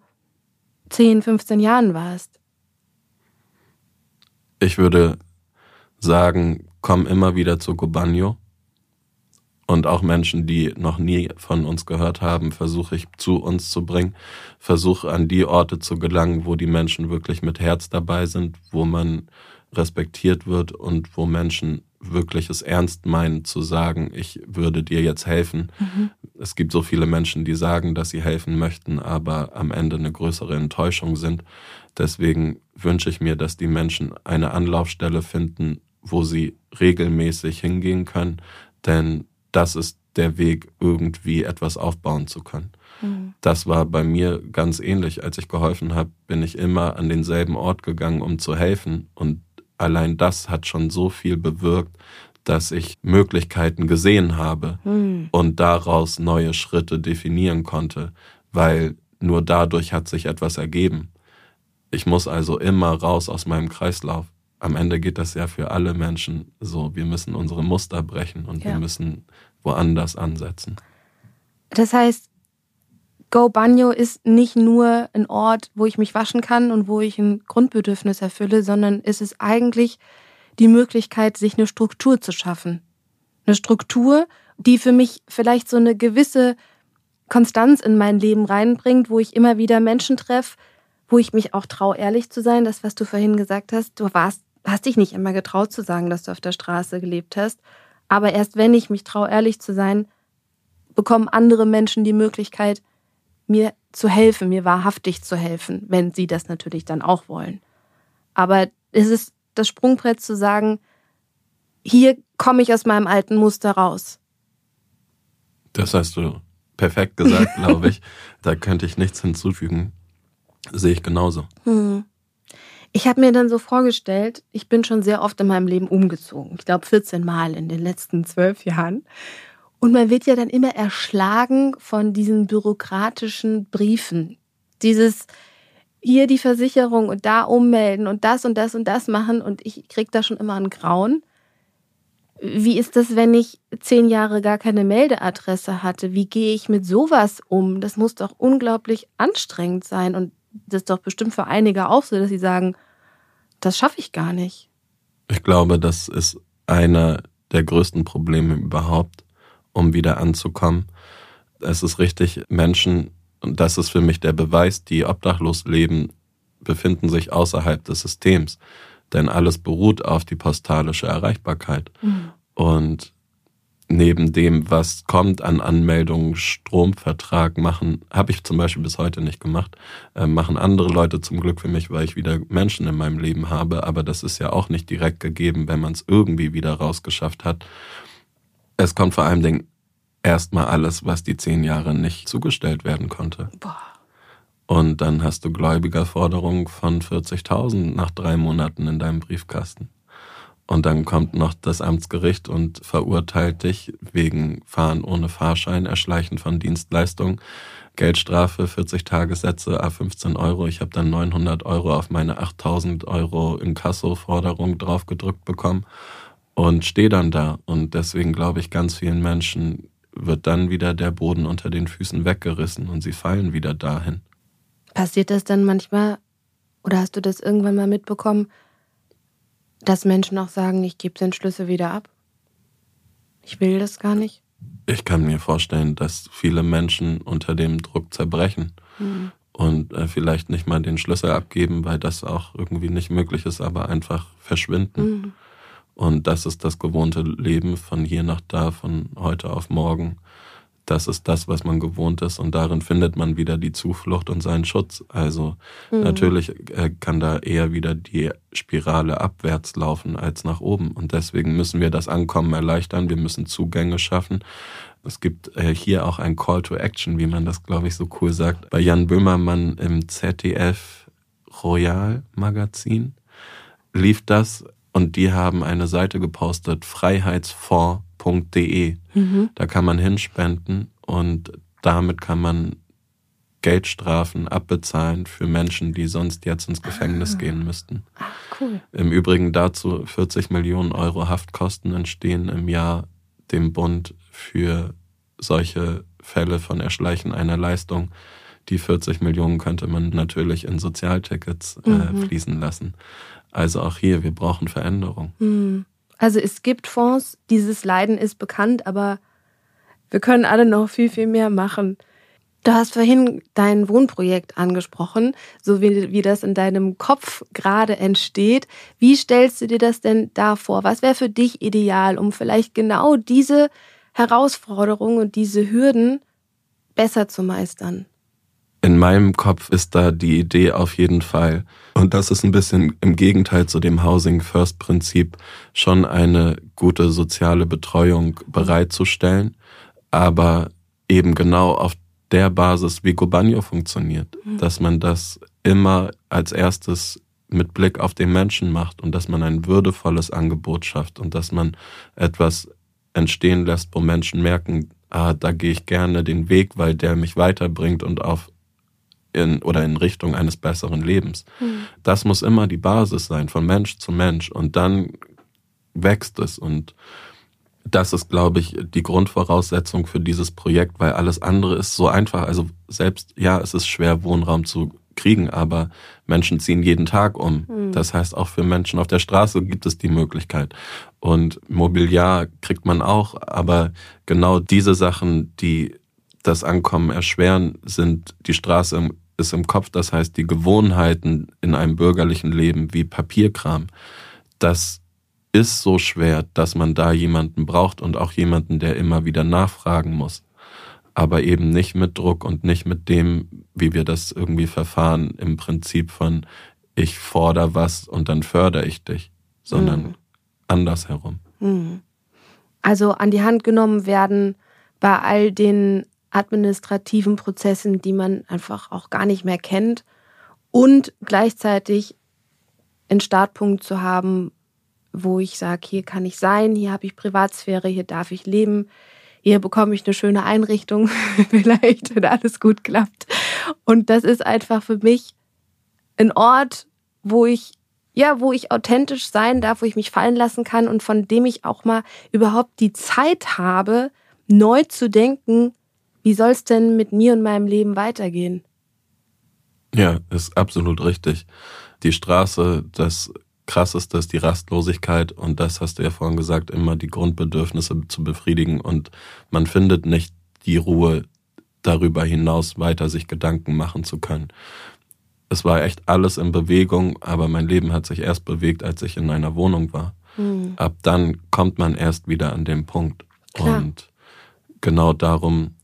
10, 15 Jahren warst? Ich würde sagen, komm immer wieder zu Gobanyo. Und auch Menschen, die noch nie von uns gehört haben, versuche ich zu uns zu bringen. Versuche an die Orte zu gelangen, wo die Menschen wirklich mit Herz dabei sind, wo man respektiert wird und wo Menschen wirklich es ernst meinen zu sagen, ich würde dir jetzt helfen. Mhm. Es gibt so viele Menschen, die sagen, dass sie helfen möchten, aber am Ende eine größere Enttäuschung sind. Deswegen wünsche ich mir, dass die Menschen eine Anlaufstelle finden, wo sie regelmäßig hingehen können, denn das ist der Weg, irgendwie etwas aufbauen zu können. Mhm. Das war bei mir ganz ähnlich. Als ich geholfen habe, bin ich immer an denselben Ort gegangen, um zu helfen. Und allein das hat schon so viel bewirkt, dass ich Möglichkeiten gesehen habe mhm. und daraus neue Schritte definieren konnte, weil nur dadurch hat sich etwas ergeben. Ich muss also immer raus aus meinem Kreislauf. Am Ende geht das ja für alle Menschen so. Wir müssen unsere Muster brechen und ja. wir müssen woanders ansetzen. Das heißt, Go Banyo ist nicht nur ein Ort, wo ich mich waschen kann und wo ich ein Grundbedürfnis erfülle, sondern es ist eigentlich die Möglichkeit, sich eine Struktur zu schaffen. Eine Struktur, die für mich vielleicht so eine gewisse Konstanz in mein Leben reinbringt, wo ich immer wieder Menschen treffe, wo ich mich auch traue, ehrlich zu sein. Das, was du vorhin gesagt hast, du warst, hast dich nicht immer getraut zu sagen, dass du auf der Straße gelebt hast. Aber erst wenn ich mich traue, ehrlich zu sein, bekommen andere Menschen die Möglichkeit, mir zu helfen, mir wahrhaftig zu helfen, wenn sie das natürlich dann auch wollen. Aber es ist das Sprungbrett zu sagen, hier komme ich aus meinem alten Muster raus. Das hast du perfekt gesagt, <laughs> glaube ich. Da könnte ich nichts hinzufügen. Sehe ich genauso. Hm. Ich habe mir dann so vorgestellt, ich bin schon sehr oft in meinem Leben umgezogen. Ich glaube 14 Mal in den letzten zwölf Jahren. Und man wird ja dann immer erschlagen von diesen bürokratischen Briefen. Dieses hier die Versicherung und da ummelden und das und das und das machen und ich krieg da schon immer einen Grauen. Wie ist das, wenn ich zehn Jahre gar keine Meldeadresse hatte? Wie gehe ich mit sowas um? Das muss doch unglaublich anstrengend sein und das ist doch bestimmt für einige auch so, dass sie sagen, das schaffe ich gar nicht. Ich glaube, das ist einer der größten Probleme überhaupt, um wieder anzukommen. Es ist richtig, Menschen, und das ist für mich der Beweis, die obdachlos leben, befinden sich außerhalb des Systems. Denn alles beruht auf die postalische Erreichbarkeit. Mhm. Und neben dem, was kommt an Anmeldungen, Stromvertrag machen, habe ich zum Beispiel bis heute nicht gemacht, äh, machen andere Leute zum Glück für mich, weil ich wieder Menschen in meinem Leben habe. Aber das ist ja auch nicht direkt gegeben, wenn man es irgendwie wieder rausgeschafft hat es kommt vor allem erstmal alles, was die zehn Jahre nicht zugestellt werden konnte. Boah. Und dann hast du Gläubigerforderungen von 40.000 nach drei Monaten in deinem Briefkasten. Und dann kommt noch das Amtsgericht und verurteilt dich wegen Fahren ohne Fahrschein, Erschleichen von Dienstleistungen, Geldstrafe, 40 Tagessätze, A15 Euro. Ich habe dann 900 Euro auf meine 8000 Euro Inkasso-Forderung draufgedrückt bekommen und stehe dann da. Und deswegen glaube ich, ganz vielen Menschen wird dann wieder der Boden unter den Füßen weggerissen und sie fallen wieder dahin. Passiert das dann manchmal, oder hast du das irgendwann mal mitbekommen, dass Menschen auch sagen, ich gebe den Schlüssel wieder ab? Ich will das gar nicht. Ich kann mir vorstellen, dass viele Menschen unter dem Druck zerbrechen mhm. und äh, vielleicht nicht mal den Schlüssel abgeben, weil das auch irgendwie nicht möglich ist, aber einfach verschwinden. Mhm. Und das ist das gewohnte Leben von hier nach da, von heute auf morgen. Das ist das, was man gewohnt ist und darin findet man wieder die Zuflucht und seinen Schutz. Also mhm. natürlich äh, kann da eher wieder die Spirale abwärts laufen als nach oben und deswegen müssen wir das Ankommen erleichtern, wir müssen Zugänge schaffen. Es gibt äh, hier auch ein Call to Action, wie man das, glaube ich, so cool sagt. Bei Jan Böhmermann im ZDF Royal Magazin lief das und die haben eine Seite gepostet, freiheitsfonds.de. Mhm. Da kann man hinspenden und damit kann man Geldstrafen abbezahlen für Menschen, die sonst jetzt ins Gefängnis ah. gehen müssten. Ach, cool. Im Übrigen dazu 40 Millionen Euro Haftkosten entstehen im Jahr dem Bund für solche Fälle von Erschleichen einer Leistung. Die 40 Millionen könnte man natürlich in Sozialtickets äh, mhm. fließen lassen. Also auch hier, wir brauchen Veränderung. Mhm. Also es gibt Fonds, dieses Leiden ist bekannt, aber wir können alle noch viel, viel mehr machen. Du hast vorhin dein Wohnprojekt angesprochen, so wie, wie das in deinem Kopf gerade entsteht. Wie stellst du dir das denn da vor? Was wäre für dich ideal, um vielleicht genau diese Herausforderungen und diese Hürden besser zu meistern? In meinem Kopf ist da die Idee auf jeden Fall, und das ist ein bisschen im Gegenteil zu dem Housing First Prinzip, schon eine gute soziale Betreuung bereitzustellen, aber eben genau auf der Basis, wie Gobanio funktioniert, mhm. dass man das immer als erstes mit Blick auf den Menschen macht und dass man ein würdevolles Angebot schafft und dass man etwas entstehen lässt, wo Menschen merken, ah, da gehe ich gerne den Weg, weil der mich weiterbringt und auf in oder in Richtung eines besseren Lebens. Mhm. Das muss immer die Basis sein, von Mensch zu Mensch und dann wächst es und das ist, glaube ich, die Grundvoraussetzung für dieses Projekt, weil alles andere ist so einfach. Also selbst, ja, es ist schwer, Wohnraum zu kriegen, aber Menschen ziehen jeden Tag um. Mhm. Das heißt, auch für Menschen auf der Straße gibt es die Möglichkeit. Und Mobiliar kriegt man auch, aber genau diese Sachen, die das Ankommen erschweren, sind die Straße ist im Kopf. Das heißt, die Gewohnheiten in einem bürgerlichen Leben wie Papierkram, das ist so schwer, dass man da jemanden braucht und auch jemanden, der immer wieder nachfragen muss. Aber eben nicht mit Druck und nicht mit dem, wie wir das irgendwie verfahren, im Prinzip von ich fordere was und dann fördere ich dich, sondern mhm. andersherum. Mhm. Also an die Hand genommen werden bei all den administrativen Prozessen, die man einfach auch gar nicht mehr kennt und gleichzeitig einen Startpunkt zu haben, wo ich sage, hier kann ich sein, hier habe ich Privatsphäre, hier darf ich leben, hier bekomme ich eine schöne Einrichtung, <laughs> vielleicht, wenn alles gut klappt. Und das ist einfach für mich ein Ort, wo ich ja, wo ich authentisch sein darf, wo ich mich fallen lassen kann und von dem ich auch mal überhaupt die Zeit habe, neu zu denken, wie soll es denn mit mir und meinem Leben weitergehen? Ja, ist absolut richtig. Die Straße, das Krasseste ist die Rastlosigkeit und das hast du ja vorhin gesagt, immer die Grundbedürfnisse zu befriedigen und man findet nicht die Ruhe darüber hinaus weiter sich Gedanken machen zu können. Es war echt alles in Bewegung, aber mein Leben hat sich erst bewegt, als ich in einer Wohnung war. Mhm. Ab dann kommt man erst wieder an den Punkt. Klar. Und genau darum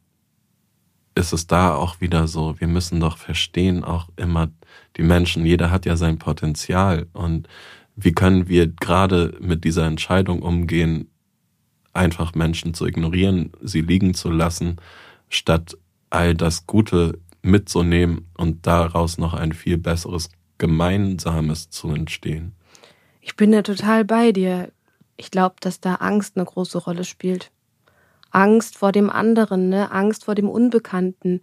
ist es da auch wieder so, wir müssen doch verstehen, auch immer die Menschen, jeder hat ja sein Potenzial und wie können wir gerade mit dieser Entscheidung umgehen, einfach Menschen zu ignorieren, sie liegen zu lassen, statt all das Gute mitzunehmen und daraus noch ein viel besseres Gemeinsames zu entstehen. Ich bin da total bei dir. Ich glaube, dass da Angst eine große Rolle spielt. Angst vor dem anderen, ne? Angst vor dem Unbekannten.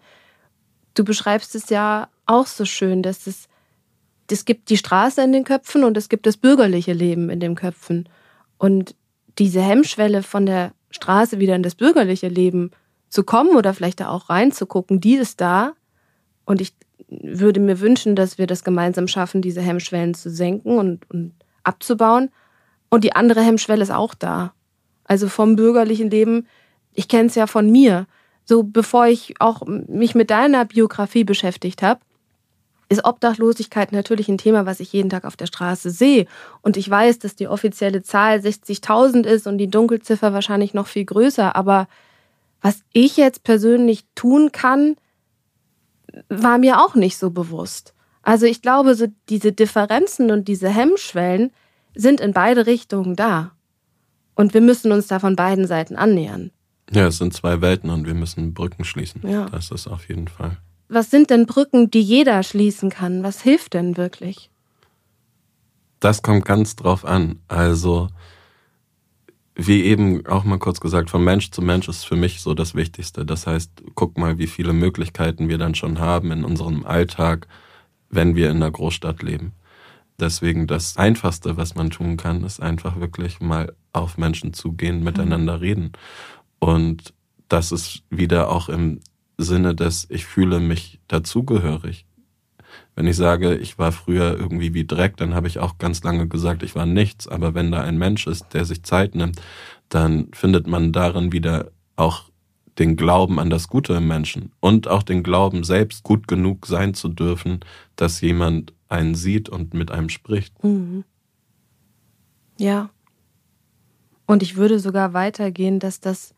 Du beschreibst es ja auch so schön, dass es, es gibt die Straße in den Köpfen und es gibt das bürgerliche Leben in den Köpfen. Und diese Hemmschwelle von der Straße wieder in das bürgerliche Leben zu kommen oder vielleicht da auch reinzugucken, die ist da. Und ich würde mir wünschen, dass wir das gemeinsam schaffen, diese Hemmschwellen zu senken und, und abzubauen. Und die andere Hemmschwelle ist auch da. Also vom bürgerlichen Leben ich kenne es ja von mir. So bevor ich auch mich mit deiner Biografie beschäftigt habe, ist Obdachlosigkeit natürlich ein Thema, was ich jeden Tag auf der Straße sehe. Und ich weiß, dass die offizielle Zahl 60.000 ist und die Dunkelziffer wahrscheinlich noch viel größer. Aber was ich jetzt persönlich tun kann, war mir auch nicht so bewusst. Also ich glaube, so diese Differenzen und diese Hemmschwellen sind in beide Richtungen da. Und wir müssen uns da von beiden Seiten annähern. Ja, es sind zwei Welten und wir müssen Brücken schließen. Ja. Das ist auf jeden Fall. Was sind denn Brücken, die jeder schließen kann? Was hilft denn wirklich? Das kommt ganz drauf an. Also, wie eben auch mal kurz gesagt, von Mensch zu Mensch ist für mich so das Wichtigste. Das heißt, guck mal, wie viele Möglichkeiten wir dann schon haben in unserem Alltag, wenn wir in einer Großstadt leben. Deswegen das Einfachste, was man tun kann, ist einfach wirklich mal auf Menschen zugehen, miteinander reden. Und das ist wieder auch im Sinne des, ich fühle mich dazugehörig. Wenn ich sage, ich war früher irgendwie wie Dreck, dann habe ich auch ganz lange gesagt, ich war nichts. Aber wenn da ein Mensch ist, der sich Zeit nimmt, dann findet man darin wieder auch den Glauben an das Gute im Menschen und auch den Glauben, selbst gut genug sein zu dürfen, dass jemand einen sieht und mit einem spricht. Mhm. Ja. Und ich würde sogar weitergehen, dass das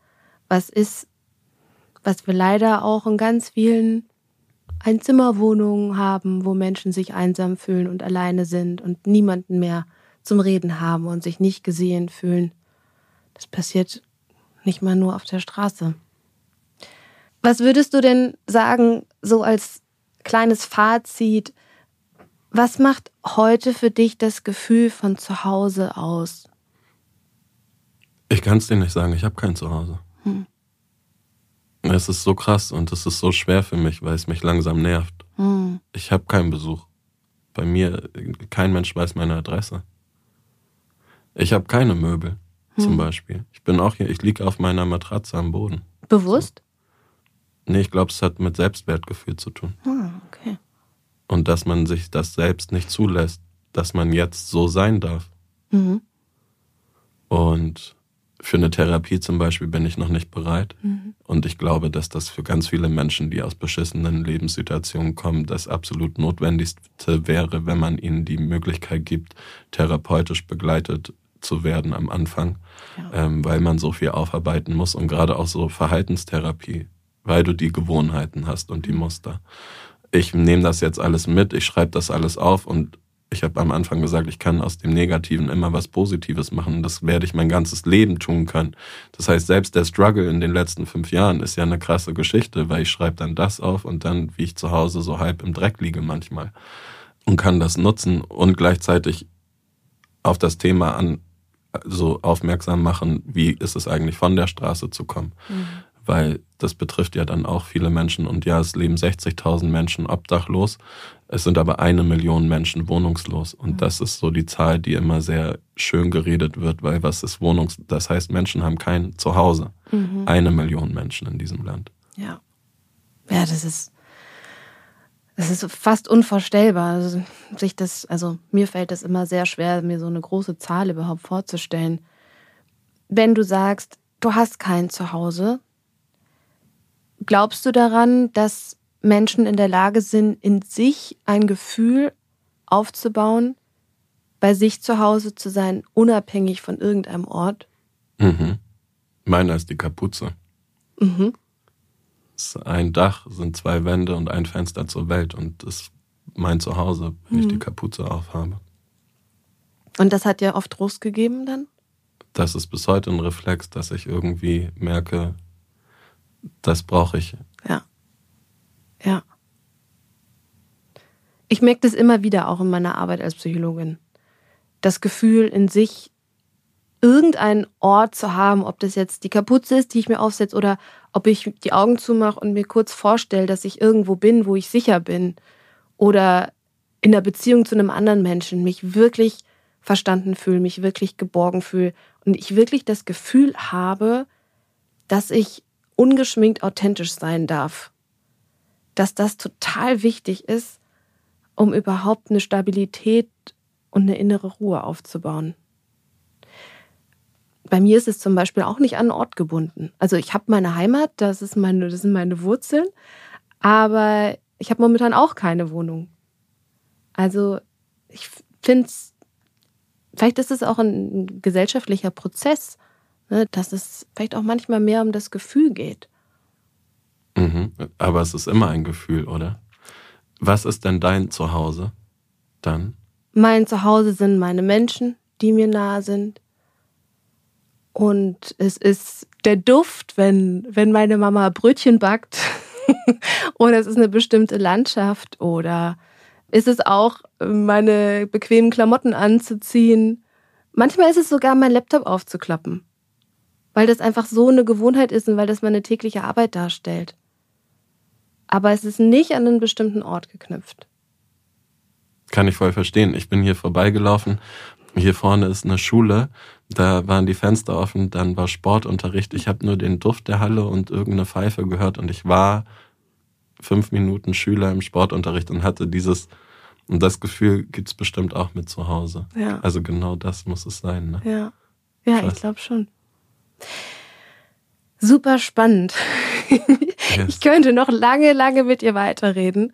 was ist, was wir leider auch in ganz vielen Einzimmerwohnungen haben, wo Menschen sich einsam fühlen und alleine sind und niemanden mehr zum Reden haben und sich nicht gesehen fühlen. Das passiert nicht mal nur auf der Straße. Was würdest du denn sagen, so als kleines Fazit, was macht heute für dich das Gefühl von Zuhause aus? Ich kann es dir nicht sagen, ich habe kein Zuhause. Hm. Es ist so krass und es ist so schwer für mich, weil es mich langsam nervt. Hm. Ich habe keinen Besuch. Bei mir, kein Mensch weiß meine Adresse. Ich habe keine Möbel, hm. zum Beispiel. Ich bin auch hier, ich liege auf meiner Matratze am Boden. Bewusst? So. Nee, ich glaube, es hat mit Selbstwertgefühl zu tun. Ah, okay. Und dass man sich das selbst nicht zulässt, dass man jetzt so sein darf. Mhm. Und für eine Therapie zum Beispiel bin ich noch nicht bereit. Mhm. Und ich glaube, dass das für ganz viele Menschen, die aus beschissenen Lebenssituationen kommen, das absolut Notwendigste wäre, wenn man ihnen die Möglichkeit gibt, therapeutisch begleitet zu werden am Anfang, ja. ähm, weil man so viel aufarbeiten muss und gerade auch so Verhaltenstherapie, weil du die Gewohnheiten hast und die. Muster. Ich nehme das jetzt alles mit, ich schreibe das alles auf und ich habe am Anfang gesagt, ich kann aus dem Negativen immer was Positives machen. Das werde ich mein ganzes Leben tun können. Das heißt, selbst der Struggle in den letzten fünf Jahren ist ja eine krasse Geschichte, weil ich schreibe dann das auf und dann, wie ich zu Hause so halb im Dreck liege manchmal und kann das nutzen und gleichzeitig auf das Thema an so aufmerksam machen, wie ist es eigentlich von der Straße zu kommen. Mhm weil das betrifft ja dann auch viele Menschen. Und ja, es leben 60.000 Menschen obdachlos. Es sind aber eine Million Menschen wohnungslos. Und mhm. das ist so die Zahl, die immer sehr schön geredet wird, weil was ist Wohnungs... Das heißt, Menschen haben kein Zuhause. Mhm. Eine Million Menschen in diesem Land. Ja. Ja, das ist... Das ist fast unvorstellbar. Also, sich das, also mir fällt es immer sehr schwer, mir so eine große Zahl überhaupt vorzustellen. Wenn du sagst, du hast kein Zuhause, Glaubst du daran, dass Menschen in der Lage sind, in sich ein Gefühl aufzubauen, bei sich zu Hause zu sein, unabhängig von irgendeinem Ort? Mhm. Meiner ist die Kapuze. Mhm. Es ist ein Dach, sind zwei Wände und ein Fenster zur Welt und das ist mein Zuhause, wenn mhm. ich die Kapuze aufhabe. Und das hat dir oft Trost gegeben dann? Das ist bis heute ein Reflex, dass ich irgendwie merke, das brauche ich. Ja. Ja. Ich merke das immer wieder auch in meiner Arbeit als Psychologin. Das Gefühl in sich, irgendeinen Ort zu haben, ob das jetzt die Kapuze ist, die ich mir aufsetze, oder ob ich die Augen zumache und mir kurz vorstelle, dass ich irgendwo bin, wo ich sicher bin, oder in der Beziehung zu einem anderen Menschen mich wirklich verstanden fühle, mich wirklich geborgen fühle und ich wirklich das Gefühl habe, dass ich ungeschminkt authentisch sein darf. Dass das total wichtig ist, um überhaupt eine Stabilität und eine innere Ruhe aufzubauen. Bei mir ist es zum Beispiel auch nicht an einen Ort gebunden. Also ich habe meine Heimat, das, ist meine, das sind meine Wurzeln, aber ich habe momentan auch keine Wohnung. Also ich finde es, vielleicht ist es auch ein gesellschaftlicher Prozess, dass es vielleicht auch manchmal mehr um das Gefühl geht. Mhm. Aber es ist immer ein Gefühl, oder? Was ist denn dein Zuhause dann? Mein Zuhause sind meine Menschen, die mir nahe sind. Und es ist der Duft, wenn, wenn meine Mama Brötchen backt. <laughs> oder es ist eine bestimmte Landschaft. Oder ist es auch, meine bequemen Klamotten anzuziehen. Manchmal ist es sogar, mein Laptop aufzuklappen weil das einfach so eine Gewohnheit ist und weil das meine tägliche Arbeit darstellt. Aber es ist nicht an einen bestimmten Ort geknüpft. Kann ich voll verstehen. Ich bin hier vorbeigelaufen Hier vorne ist eine Schule, da waren die Fenster offen, dann war Sportunterricht. Ich habe nur den Duft der Halle und irgendeine Pfeife gehört und ich war fünf Minuten Schüler im Sportunterricht und hatte dieses und das Gefühl gibt's bestimmt auch mit zu Hause. Ja. Also genau das muss es sein. Ne? Ja, ja, Krass. ich glaube schon. Super spannend. Yes. Ich könnte noch lange, lange mit dir weiterreden.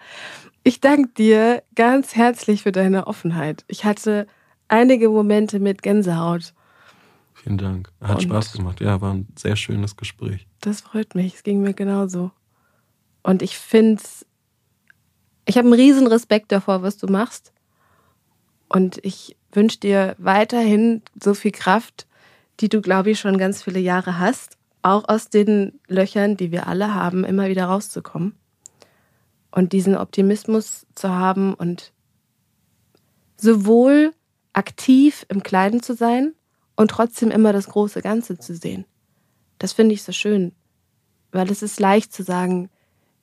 Ich danke dir ganz herzlich für deine Offenheit. Ich hatte einige Momente mit Gänsehaut. Vielen Dank. Hat Und- Spaß gemacht. Ja, war ein sehr schönes Gespräch. Das freut mich. Es ging mir genauso. Und ich finde ich habe einen riesen Respekt davor, was du machst. Und ich wünsche dir weiterhin so viel Kraft, die du, glaube ich, schon ganz viele Jahre hast, auch aus den Löchern, die wir alle haben, immer wieder rauszukommen. Und diesen Optimismus zu haben und sowohl aktiv im Kleinen zu sein und trotzdem immer das große Ganze zu sehen. Das finde ich so schön, weil es ist leicht zu sagen,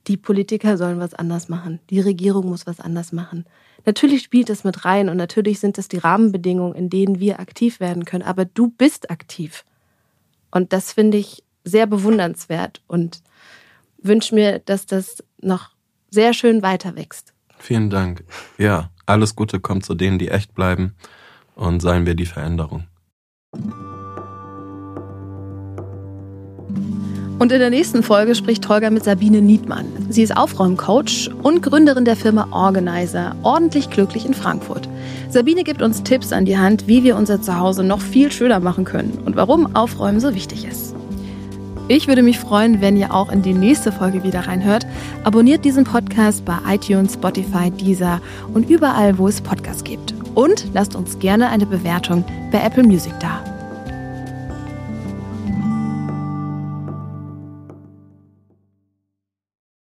die Politiker sollen was anders machen, die Regierung muss was anders machen. Natürlich spielt es mit rein und natürlich sind es die Rahmenbedingungen, in denen wir aktiv werden können, aber du bist aktiv. Und das finde ich sehr bewundernswert und wünsche mir, dass das noch sehr schön weiter wächst. Vielen Dank. Ja, alles Gute kommt zu denen, die echt bleiben und seien wir die Veränderung. Und in der nächsten Folge spricht Holger mit Sabine Niedmann. Sie ist Aufräumcoach und Gründerin der Firma Organizer, ordentlich glücklich in Frankfurt. Sabine gibt uns Tipps an die Hand, wie wir unser Zuhause noch viel schöner machen können und warum Aufräumen so wichtig ist. Ich würde mich freuen, wenn ihr auch in die nächste Folge wieder reinhört. Abonniert diesen Podcast bei iTunes, Spotify, Deezer und überall, wo es Podcasts gibt. Und lasst uns gerne eine Bewertung bei Apple Music da.